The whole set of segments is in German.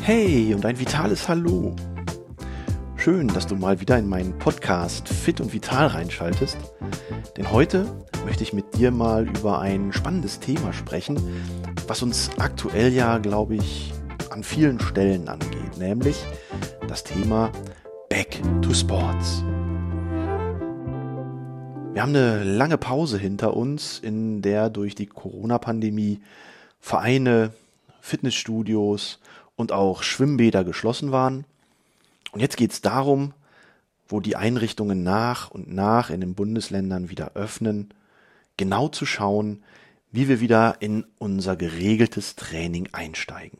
Hey und ein vitales Hallo. Schön, dass du mal wieder in meinen Podcast Fit und Vital reinschaltest. Denn heute möchte ich mit dir mal über ein spannendes Thema sprechen, was uns aktuell ja, glaube ich, an vielen Stellen angeht, nämlich das Thema Back to Sports. Wir haben eine lange Pause hinter uns, in der durch die Corona-Pandemie Vereine, Fitnessstudios und auch Schwimmbäder geschlossen waren. Und jetzt geht es darum, wo die Einrichtungen nach und nach in den Bundesländern wieder öffnen, genau zu schauen, wie wir wieder in unser geregeltes Training einsteigen.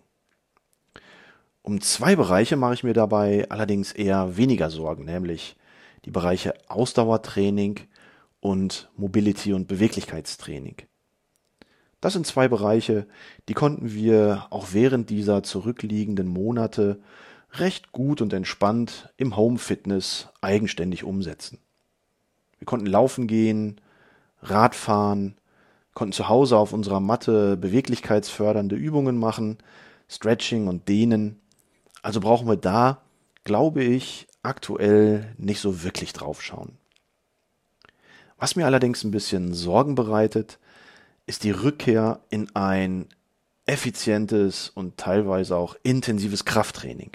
Um zwei Bereiche mache ich mir dabei allerdings eher weniger Sorgen, nämlich die Bereiche Ausdauertraining und Mobility- und Beweglichkeitstraining. Das sind zwei Bereiche, die konnten wir auch während dieser zurückliegenden Monate recht gut und entspannt im Home Fitness eigenständig umsetzen. Wir konnten laufen gehen, Radfahren, konnten zu Hause auf unserer Matte beweglichkeitsfördernde Übungen machen, Stretching und Dehnen. Also brauchen wir da, glaube ich, aktuell nicht so wirklich drauf schauen. Was mir allerdings ein bisschen Sorgen bereitet, ist die Rückkehr in ein effizientes und teilweise auch intensives Krafttraining.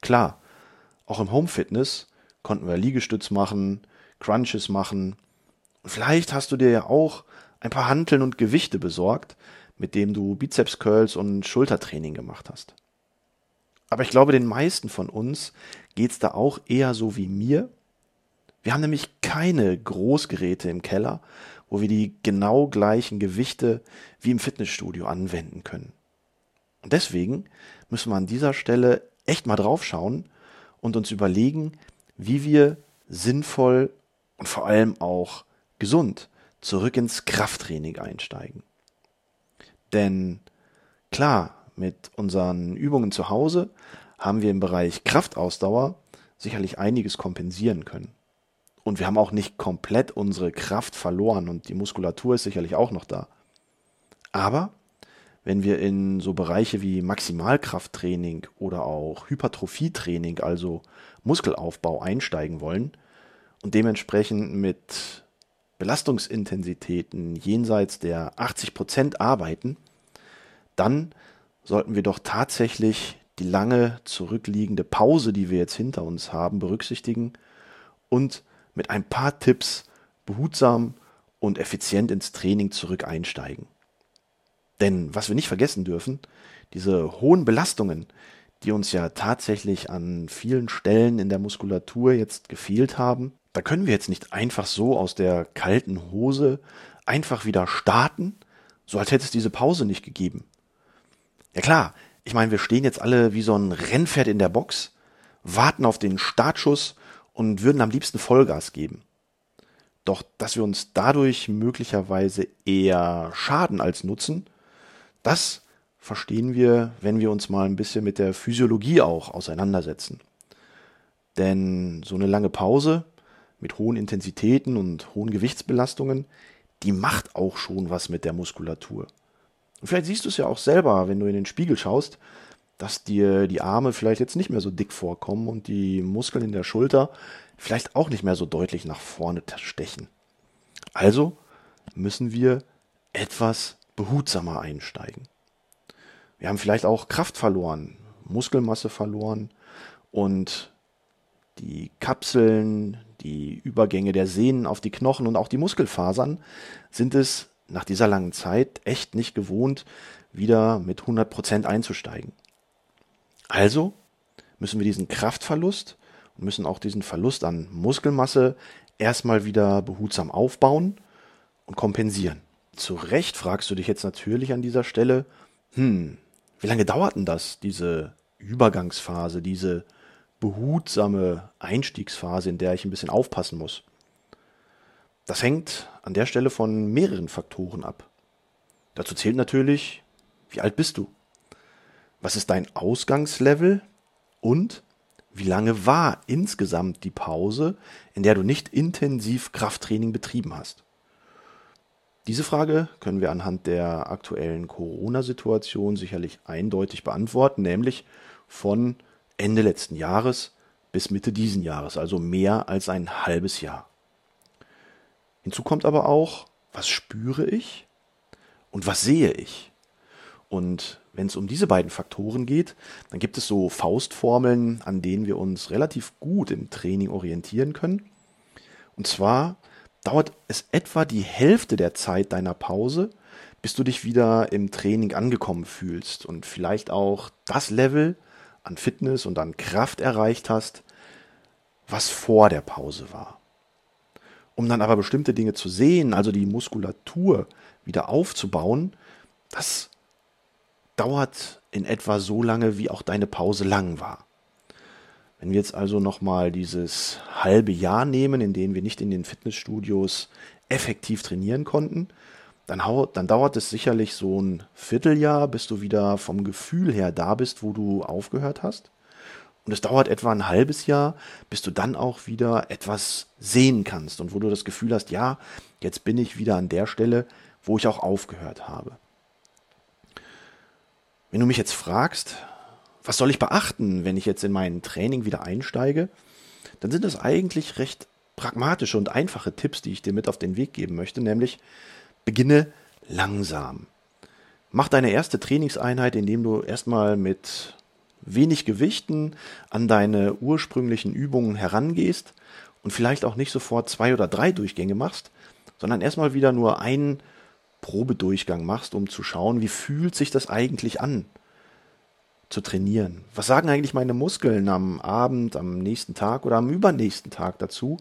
Klar, auch im Home Fitness konnten wir Liegestütz machen, Crunches machen. Vielleicht hast du dir ja auch ein paar Hanteln und Gewichte besorgt, mit dem du Bizeps Curls und Schultertraining gemacht hast. Aber ich glaube, den meisten von uns geht's da auch eher so wie mir. Wir haben nämlich keine Großgeräte im Keller wo wir die genau gleichen Gewichte wie im Fitnessstudio anwenden können. Und deswegen müssen wir an dieser Stelle echt mal drauf schauen und uns überlegen, wie wir sinnvoll und vor allem auch gesund zurück ins Krafttraining einsteigen. Denn klar, mit unseren Übungen zu Hause haben wir im Bereich Kraftausdauer sicherlich einiges kompensieren können. Und wir haben auch nicht komplett unsere Kraft verloren und die Muskulatur ist sicherlich auch noch da. Aber wenn wir in so Bereiche wie Maximalkrafttraining oder auch Hypertrophietraining, also Muskelaufbau einsteigen wollen und dementsprechend mit Belastungsintensitäten jenseits der 80 Prozent arbeiten, dann sollten wir doch tatsächlich die lange zurückliegende Pause, die wir jetzt hinter uns haben, berücksichtigen und mit ein paar Tipps behutsam und effizient ins Training zurück einsteigen. Denn was wir nicht vergessen dürfen, diese hohen Belastungen, die uns ja tatsächlich an vielen Stellen in der Muskulatur jetzt gefehlt haben, da können wir jetzt nicht einfach so aus der kalten Hose einfach wieder starten, so als hätte es diese Pause nicht gegeben. Ja klar, ich meine, wir stehen jetzt alle wie so ein Rennpferd in der Box, warten auf den Startschuss und würden am liebsten Vollgas geben. Doch dass wir uns dadurch möglicherweise eher schaden als nutzen, das verstehen wir, wenn wir uns mal ein bisschen mit der Physiologie auch auseinandersetzen. Denn so eine lange Pause mit hohen Intensitäten und hohen Gewichtsbelastungen, die macht auch schon was mit der Muskulatur. Und vielleicht siehst du es ja auch selber, wenn du in den Spiegel schaust, dass dir die Arme vielleicht jetzt nicht mehr so dick vorkommen und die Muskeln in der Schulter vielleicht auch nicht mehr so deutlich nach vorne stechen. Also müssen wir etwas behutsamer einsteigen. Wir haben vielleicht auch Kraft verloren, Muskelmasse verloren und die Kapseln, die Übergänge der Sehnen auf die Knochen und auch die Muskelfasern sind es nach dieser langen Zeit echt nicht gewohnt, wieder mit 100 Prozent einzusteigen. Also müssen wir diesen Kraftverlust und müssen auch diesen Verlust an Muskelmasse erstmal wieder behutsam aufbauen und kompensieren. Zu Recht fragst du dich jetzt natürlich an dieser Stelle, hm, wie lange dauert denn das, diese Übergangsphase, diese behutsame Einstiegsphase, in der ich ein bisschen aufpassen muss? Das hängt an der Stelle von mehreren Faktoren ab. Dazu zählt natürlich, wie alt bist du? Was ist dein Ausgangslevel und wie lange war insgesamt die Pause, in der du nicht intensiv Krafttraining betrieben hast. Diese Frage können wir anhand der aktuellen Corona-Situation sicherlich eindeutig beantworten, nämlich von Ende letzten Jahres bis Mitte diesen Jahres, also mehr als ein halbes Jahr. Hinzu kommt aber auch, was spüre ich und was sehe ich? Und wenn es um diese beiden Faktoren geht, dann gibt es so Faustformeln, an denen wir uns relativ gut im Training orientieren können. Und zwar dauert es etwa die Hälfte der Zeit deiner Pause, bis du dich wieder im Training angekommen fühlst und vielleicht auch das Level an Fitness und an Kraft erreicht hast, was vor der Pause war. Um dann aber bestimmte Dinge zu sehen, also die Muskulatur wieder aufzubauen, das dauert in etwa so lange, wie auch deine Pause lang war. Wenn wir jetzt also nochmal dieses halbe Jahr nehmen, in dem wir nicht in den Fitnessstudios effektiv trainieren konnten, dann, dann, dauert es sicherlich so ein Vierteljahr, bis du wieder vom Gefühl her da bist, wo du aufgehört hast. Und es dauert etwa ein halbes Jahr, bis du dann auch wieder etwas sehen kannst und wo du das Gefühl hast, ja, jetzt bin ich wieder an der Stelle, wo ich auch aufgehört habe. Wenn du mich jetzt fragst, was soll ich beachten, wenn ich jetzt in mein Training wieder einsteige, dann sind das eigentlich recht pragmatische und einfache Tipps, die ich dir mit auf den Weg geben möchte, nämlich beginne langsam. Mach deine erste Trainingseinheit, indem du erstmal mit wenig Gewichten an deine ursprünglichen Übungen herangehst und vielleicht auch nicht sofort zwei oder drei Durchgänge machst, sondern erstmal wieder nur einen Probedurchgang machst, um zu schauen, wie fühlt sich das eigentlich an zu trainieren. Was sagen eigentlich meine Muskeln am Abend, am nächsten Tag oder am übernächsten Tag dazu,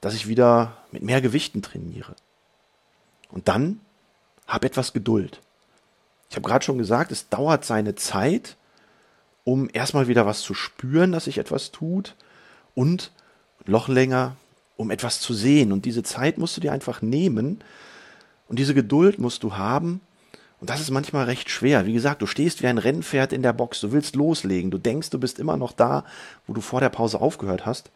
dass ich wieder mit mehr Gewichten trainiere? Und dann hab etwas Geduld. Ich habe gerade schon gesagt, es dauert seine Zeit, um erstmal wieder was zu spüren, dass sich etwas tut und noch länger, um etwas zu sehen. Und diese Zeit musst du dir einfach nehmen und diese Geduld musst du haben. Und das ist manchmal recht schwer. Wie gesagt, du stehst wie ein Rennpferd in der Box, du willst loslegen, du denkst, du bist immer noch da, wo du vor der Pause aufgehört hast.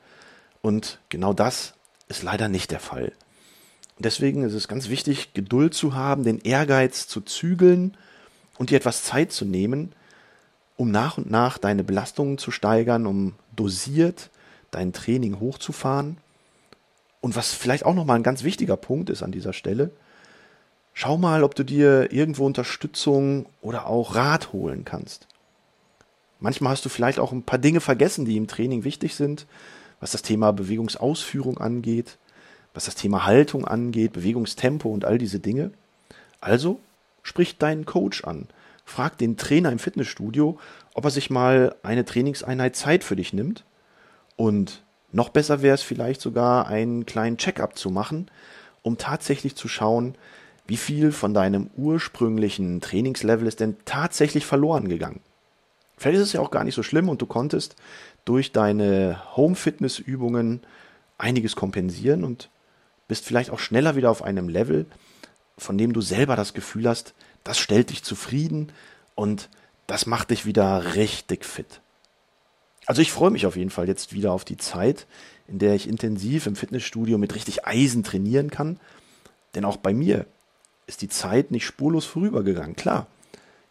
Und genau das ist leider nicht der Fall. Und deswegen ist es ganz wichtig, Geduld zu haben, den Ehrgeiz zu zügeln und dir etwas Zeit zu nehmen, um nach und nach deine Belastungen zu steigern, um dosiert dein Training hochzufahren. Und was vielleicht auch nochmal ein ganz wichtiger Punkt ist an dieser Stelle, schau mal, ob du dir irgendwo Unterstützung oder auch Rat holen kannst. Manchmal hast du vielleicht auch ein paar Dinge vergessen, die im Training wichtig sind, was das Thema Bewegungsausführung angeht, was das Thema Haltung angeht, Bewegungstempo und all diese Dinge. Also sprich deinen Coach an frag den Trainer im Fitnessstudio, ob er sich mal eine Trainingseinheit Zeit für dich nimmt. Und noch besser wäre es vielleicht sogar, einen kleinen Check-up zu machen, um tatsächlich zu schauen, wie viel von deinem ursprünglichen Trainingslevel ist denn tatsächlich verloren gegangen. Vielleicht ist es ja auch gar nicht so schlimm und du konntest durch deine Home-Fitness-Übungen einiges kompensieren und bist vielleicht auch schneller wieder auf einem Level, von dem du selber das Gefühl hast, das stellt dich zufrieden und das macht dich wieder richtig fit. Also ich freue mich auf jeden Fall jetzt wieder auf die Zeit, in der ich intensiv im Fitnessstudio mit richtig Eisen trainieren kann. Denn auch bei mir ist die Zeit nicht spurlos vorübergegangen. Klar,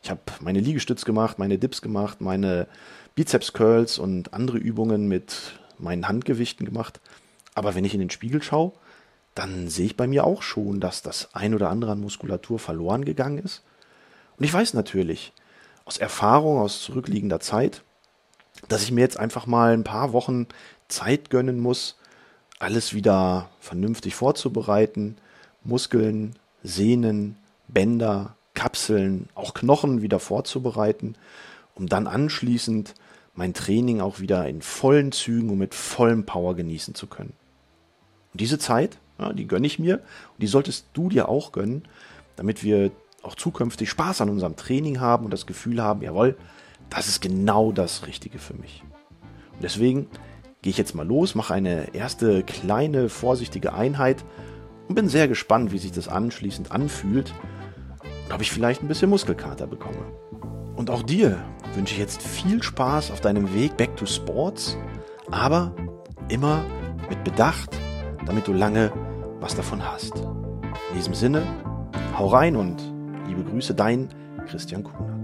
ich habe meine Liegestütz gemacht, meine Dips gemacht, meine Bizeps Curls und andere Übungen mit meinen Handgewichten gemacht. Aber wenn ich in den Spiegel schaue, dann sehe ich bei mir auch schon, dass das ein oder andere an Muskulatur verloren gegangen ist. Und ich weiß natürlich aus Erfahrung, aus zurückliegender Zeit, dass ich mir jetzt einfach mal ein paar Wochen Zeit gönnen muss, alles wieder vernünftig vorzubereiten, Muskeln, Sehnen, Bänder, Kapseln, auch Knochen wieder vorzubereiten, um dann anschließend mein Training auch wieder in vollen Zügen und mit vollem Power genießen zu können. Und diese Zeit, ja, die gönne ich mir und die solltest du dir auch gönnen, damit wir auch zukünftig Spaß an unserem Training haben und das Gefühl haben, jawohl, das ist genau das Richtige für mich. Und deswegen gehe ich jetzt mal los, mache eine erste kleine, vorsichtige Einheit und bin sehr gespannt, wie sich das anschließend anfühlt und ob ich vielleicht ein bisschen Muskelkater bekomme. Und auch dir wünsche ich jetzt viel Spaß auf deinem Weg back to Sports, aber immer mit Bedacht, damit du lange was davon hast. In diesem Sinne, Hau rein und liebe Grüße, dein Christian Kunert.